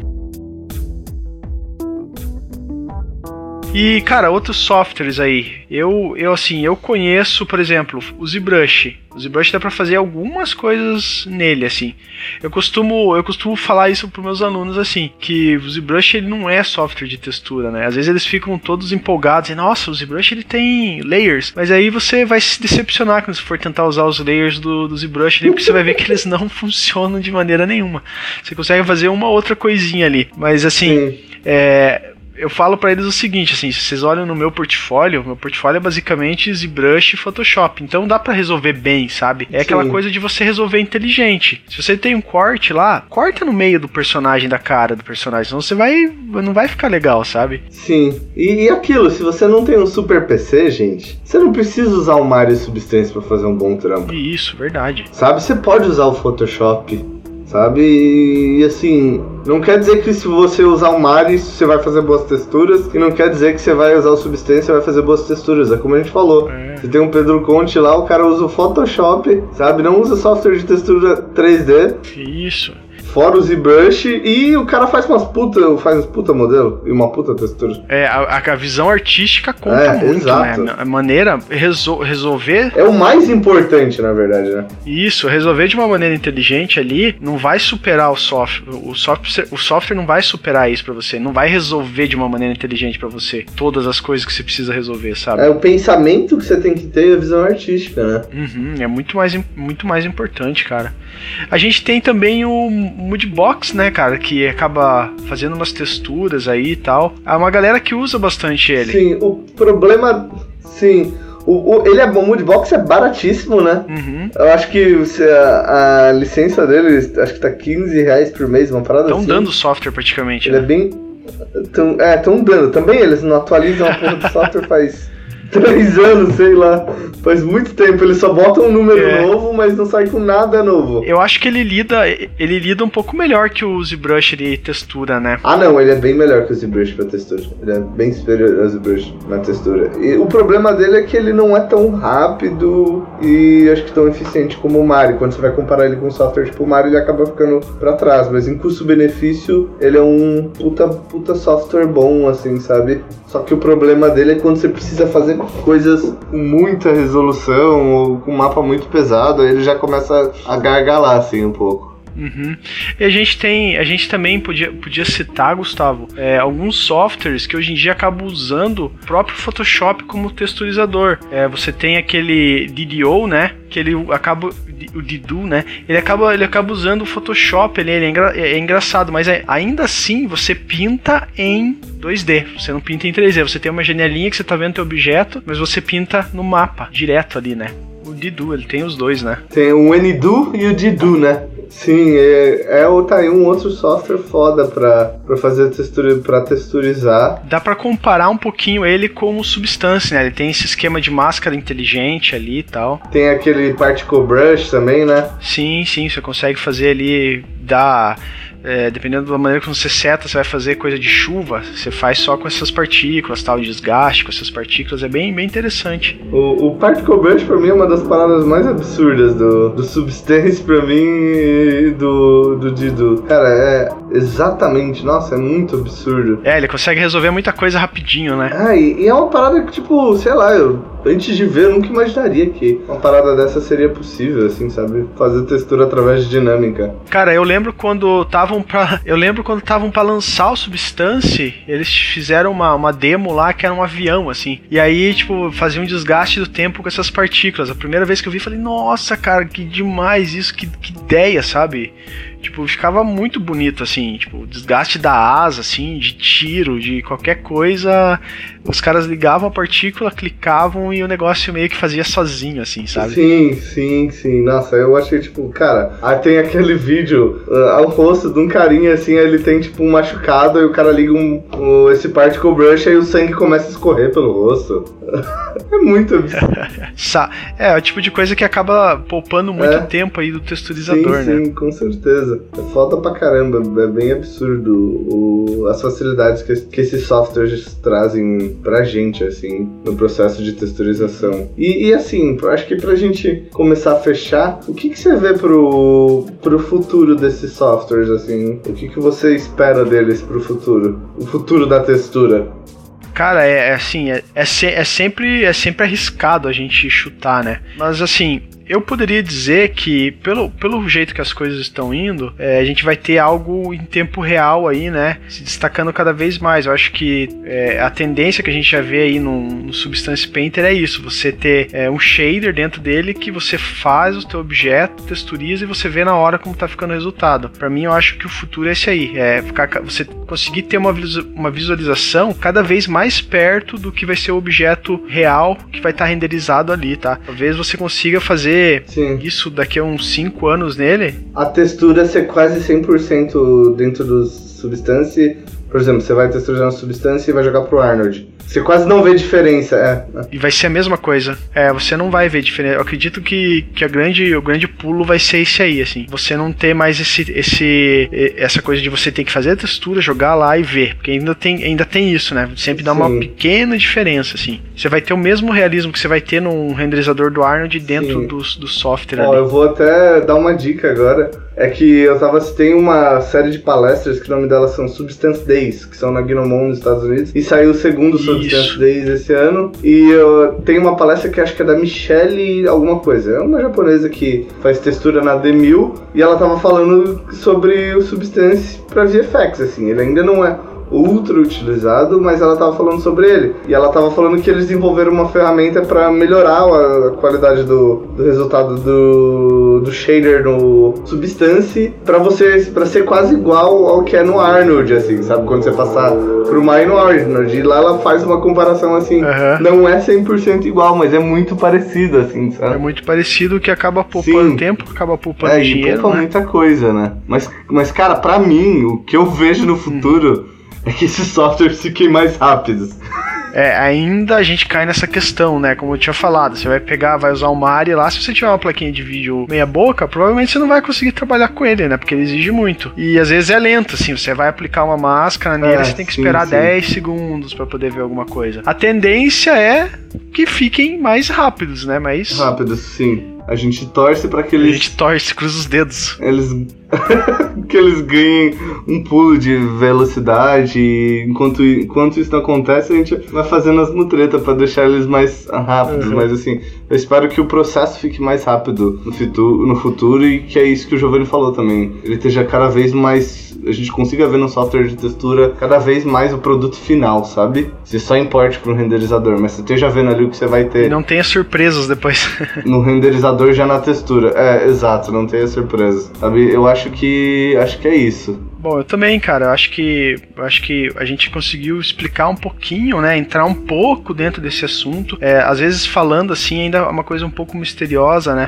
E, cara, outros softwares aí. Eu, eu assim, eu conheço, por exemplo, o ZBrush. O ZBrush dá para fazer algumas coisas nele, assim. Eu costumo, eu costumo falar isso para meus alunos, assim, que o ZBrush ele não é software de textura, né? Às vezes eles ficam todos empolgados e, nossa, o ZBrush ele tem layers. Mas aí você vai se decepcionar quando você for tentar usar os layers do, do ZBrush ali, porque você vai ver que eles não funcionam de maneira nenhuma. Você consegue fazer uma outra coisinha ali. Mas assim, é, eu falo para eles o seguinte, assim, se vocês olham no meu portfólio, meu portfólio é basicamente ZBrush e Photoshop. Então dá para resolver bem, sabe? É Sim. aquela coisa de você resolver inteligente. Se você tem um corte lá, corta no meio do personagem, da cara do personagem, senão você vai não vai ficar legal, sabe? Sim. E, e aquilo, se você não tem um super PC, gente, você não precisa usar o Mario Substance para fazer um bom trampo. Isso, verdade. Sabe? Você pode usar o Photoshop sabe? E assim, não quer dizer que se você usar o Maris você vai fazer boas texturas, e não quer dizer que você vai usar o Substance e vai fazer boas texturas. É como a gente falou. É. Você tem um Pedro Conte lá, o cara usa o Photoshop, sabe? Não usa software de textura 3D. Isso fora o ZBrush, e o cara faz umas puta, faz uns puta modelo e uma puta textura. É, a, a visão artística conta é, muito, exato. né? A maneira, resol, resolver... É o mais importante, na verdade, né? Isso, resolver de uma maneira inteligente ali não vai superar o software. O software, o software não vai superar isso para você, não vai resolver de uma maneira inteligente para você todas as coisas que você precisa resolver, sabe? É o pensamento que você tem que ter e a visão artística, né? Uhum, é muito mais, muito mais importante, cara. A gente tem também o Moodbox, né, cara, que acaba fazendo umas texturas aí e tal. Há uma galera que usa bastante ele. Sim, o problema. Sim. O, o, ele é bom, o Moodbox é baratíssimo, né? Uhum. Eu acho que a, a, licença dele, acho que tá 15 reais por mês, uma parada Tão assim. dando software praticamente. Ele é né? é bem. Tão, é, tão dando. Também eles não atualizam a porra do software faz três anos, sei lá. Faz muito tempo. Ele só bota um número é. novo, mas não sai com nada novo. Eu acho que ele lida, ele lida um pouco melhor que o ZBrush de textura, né? Ah, não, ele é bem melhor que o ZBrush pra textura. Ele é bem superior ao ZBrush na textura. E o problema dele é que ele não é tão rápido e acho que tão eficiente como o Mario. Quando você vai comparar ele com um software tipo o Mario, ele acaba ficando pra trás. Mas em custo-benefício, ele é um puta, puta software bom, assim, sabe? Só que o problema dele é quando você precisa fazer coisas com muita resolução ou com um mapa muito pesado, aí ele já começa a gargalar assim um pouco. Uhum. E a gente tem, a gente também podia, podia citar, Gustavo, é, alguns softwares que hoje em dia acabam usando o próprio Photoshop como texturizador. É, você tem aquele DDO, né? Que ele acaba o Didu, né? Ele acaba, ele acaba usando o Photoshop, ele, ele é, engra, é, engraçado, mas é, ainda assim você pinta em 2D, você não pinta em 3D. Você tem uma janelinha que você tá vendo teu objeto, mas você pinta no mapa, direto ali, né? O Didu, ele tem os dois, né? Tem o Nidu e o Didu, né? Sim, é, é tá aí um outro software foda pra, pra fazer textura, pra texturizar. Dá pra comparar um pouquinho ele com o Substance, né? Ele tem esse esquema de máscara inteligente ali e tal. Tem aquele Particle Brush também, né? Sim, sim, você consegue fazer ali, dar é, dependendo da maneira que você seta, você vai fazer coisa de chuva, você faz só com essas partículas, tal, desgaste com essas partículas, é bem, bem interessante. O, o Particle Brush pra mim é uma das paradas mais absurdas do, do Substance pra mim e do, do Dido. Cara, é exatamente, nossa, é muito absurdo. É, ele consegue resolver muita coisa rapidinho, né? Ah, e, e é uma parada que, tipo, sei lá, eu antes de ver, eu nunca imaginaria que uma parada dessa seria possível, assim, sabe? Fazer textura através de dinâmica. Cara, eu lembro quando estavam eu lembro quando estavam para lançar o Substance, eles fizeram uma, uma demo lá que era um avião, assim. E aí, tipo, fazia um desgaste do tempo com essas partículas. A primeira vez que eu vi, falei, nossa, cara, que demais isso, que, que ideia, sabe? Tipo, ficava muito bonito, assim, tipo, desgaste da asa, assim, de tiro, de qualquer coisa. Os caras ligavam a partícula, clicavam e o negócio meio que fazia sozinho, assim, sabe? Sim, sim, sim. Nossa, eu achei, tipo, cara, aí tem aquele vídeo uh, ao rosto de um carinha, assim, ele tem, tipo, um machucado e o cara liga um, um esse particle brush e o sangue começa a escorrer pelo rosto. é muito absurdo. é, é o tipo de coisa que acaba poupando muito é. tempo aí do texturizador, sim, né? Sim, com certeza É foda pra caramba, é bem absurdo o, as facilidades que, que esses softwares trazem pra gente, assim, no processo de texturização. E, e assim, acho que pra gente começar a fechar, o que, que você vê pro, pro futuro desses softwares, assim? O que, que você espera deles pro futuro? O futuro da textura? Cara, é, é assim, é, é, se, é, sempre, é sempre arriscado a gente chutar, né? Mas assim, eu poderia dizer que, pelo, pelo jeito que as coisas estão indo, é, a gente vai ter algo em tempo real aí, né? Se destacando cada vez mais. Eu acho que é, a tendência que a gente já vê aí no, no Substance Painter é isso: você ter é, um shader dentro dele que você faz o teu objeto, texturiza e você vê na hora como tá ficando o resultado. Para mim, eu acho que o futuro é esse aí: é ficar, você conseguir ter uma, uma visualização cada vez mais perto do que vai ser o objeto real que vai estar tá renderizado ali, tá? Talvez você consiga fazer ver Sim. isso daqui a uns 5 anos nele. A textura ser quase 100% dentro do Substance. Por exemplo, você vai texturar na Substance e vai jogar pro Arnold. Você quase não vê diferença, é. E vai ser a mesma coisa. É, você não vai ver diferença. Eu acredito que, que a grande, o grande pulo vai ser esse aí, assim. Você não ter mais esse, esse, essa coisa de você ter que fazer a textura, jogar lá e ver. Porque ainda tem, ainda tem isso, né? Sempre dá Sim. uma pequena diferença, assim. Você vai ter o mesmo realismo que você vai ter num renderizador do Arnold dentro do, do software Ó, ali. Eu vou até dar uma dica agora. É que eu tava tem uma série de palestras que o nome delas são Substance Days, que são na Gnomon nos Estados Unidos. E saiu o segundo Substance Days esse ano. E eu, tem uma palestra que acho que é da Michelle alguma coisa. É uma japonesa que faz textura na D1000 e ela tava falando sobre o Substance para VFX, assim. Ele ainda não é ultra utilizado, mas ela estava falando sobre ele. E ela estava falando que eles desenvolveram uma ferramenta para melhorar a, qualidade do, do resultado do, do shader no Substance para você para ser quase igual ao que é no Arnold, assim, sabe? Quando você passar pro Mine no Arnold. E lá ela faz uma comparação assim, uhum. não é 100% igual, mas é muito parecido, assim, sabe? É muito parecido que acaba poupando Sim. tempo, acaba poupando é, dinheiro. E poupa né? muita coisa, né? Mas, mas cara, para mim, o que eu vejo no futuro. Hum é que esses softwares fiquem mais rápidos. É, ainda a gente cai nessa questão, né? Como eu tinha falado, você vai pegar, vai usar uma área lá, se você tiver uma plaquinha de vídeo meia boca, provavelmente você não vai conseguir trabalhar com ele, né? Porque ele exige muito. E às vezes é lento, assim, você vai aplicar uma máscara nele, é, você tem que sim, esperar sim. 10 segundos para poder ver alguma coisa. A tendência é que fiquem mais rápidos, né? Mas rápidos, sim. A gente torce para que eles. A gente torce, cruza os dedos. Eles. que eles ganhem um pulo de velocidade. E enquanto, enquanto isso não acontece, a gente vai fazendo as mutretas para deixar eles mais rápidos. Uhum. Mas assim, eu espero que o processo fique mais rápido no futuro, no futuro e que é isso que o Giovanni falou também. Ele esteja cada vez mais a gente consiga ver no software de textura cada vez mais o produto final, sabe? Você só importe para um renderizador, mas você esteja vendo ali o que você vai ter. Não tenha surpresas depois. no renderizador já na textura. É, exato, não tenha surpresas. Sabe? Eu acho que acho que é isso. Bom, eu também, cara. Eu acho que acho que a gente conseguiu explicar um pouquinho, né? Entrar um pouco dentro desse assunto. É, às vezes falando assim ainda é uma coisa um pouco misteriosa, né?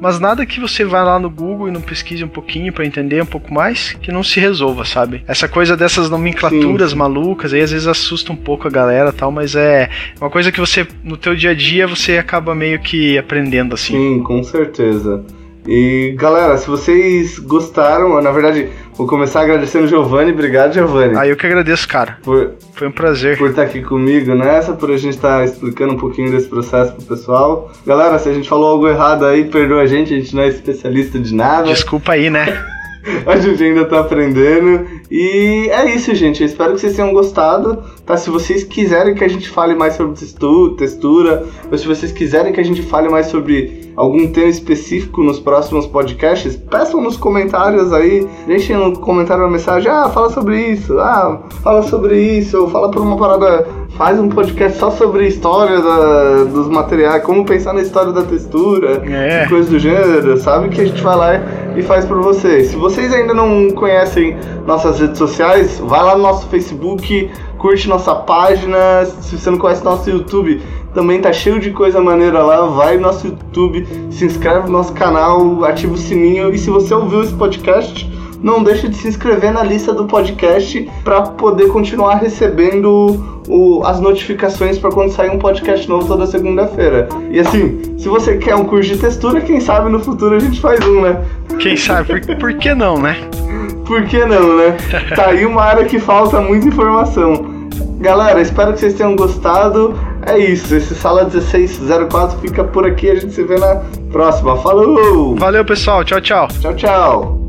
Mas nada que você vá lá no Google e não pesquise um pouquinho para entender um pouco mais que não se resolva, sabe? Essa coisa dessas nomenclaturas sim, sim. malucas aí às vezes assusta um pouco a galera, tal, mas é uma coisa que você no teu dia a dia você acaba meio que aprendendo assim. Sim, com certeza. E galera, se vocês gostaram, na verdade, vou começar agradecendo o Giovanni. Obrigado, Giovanni. Ah, eu que agradeço, cara. Por, Foi um prazer. Por estar aqui comigo nessa, por a gente estar explicando um pouquinho desse processo pro pessoal. Galera, se a gente falou algo errado aí, perdoa a gente, a gente não é especialista de nada. Desculpa aí, né? a gente ainda tá aprendendo. E é isso, gente. Eu espero que vocês tenham gostado. Tá? Se vocês quiserem que a gente fale mais sobre textura, ou se vocês quiserem que a gente fale mais sobre algum tema específico nos próximos podcasts, peçam nos comentários aí. Deixem no comentário uma mensagem. Ah, fala sobre isso. Ah, fala sobre isso. Ou fala por uma parada. Faz um podcast só sobre história da, dos materiais, como pensar na história da textura, é. coisas do gênero, sabe? Que a gente vai lá e faz por vocês. Se vocês ainda não conhecem nossas redes sociais, vai lá no nosso Facebook, curte nossa página. Se você não conhece nosso YouTube, também tá cheio de coisa maneira lá. Vai no nosso YouTube, se inscreve no nosso canal, ativa o sininho. E se você ouviu esse podcast, não deixe de se inscrever na lista do podcast para poder continuar recebendo o, as notificações para quando sair um podcast novo toda segunda-feira. E assim, se você quer um curso de textura, quem sabe no futuro a gente faz um, né? Quem sabe? Por, por que não, né? Por que não, né? Tá aí uma área que falta muita informação. Galera, espero que vocês tenham gostado. É isso, esse Sala 1604 fica por aqui. A gente se vê na próxima. Falou! Valeu, pessoal. Tchau, tchau. Tchau, tchau.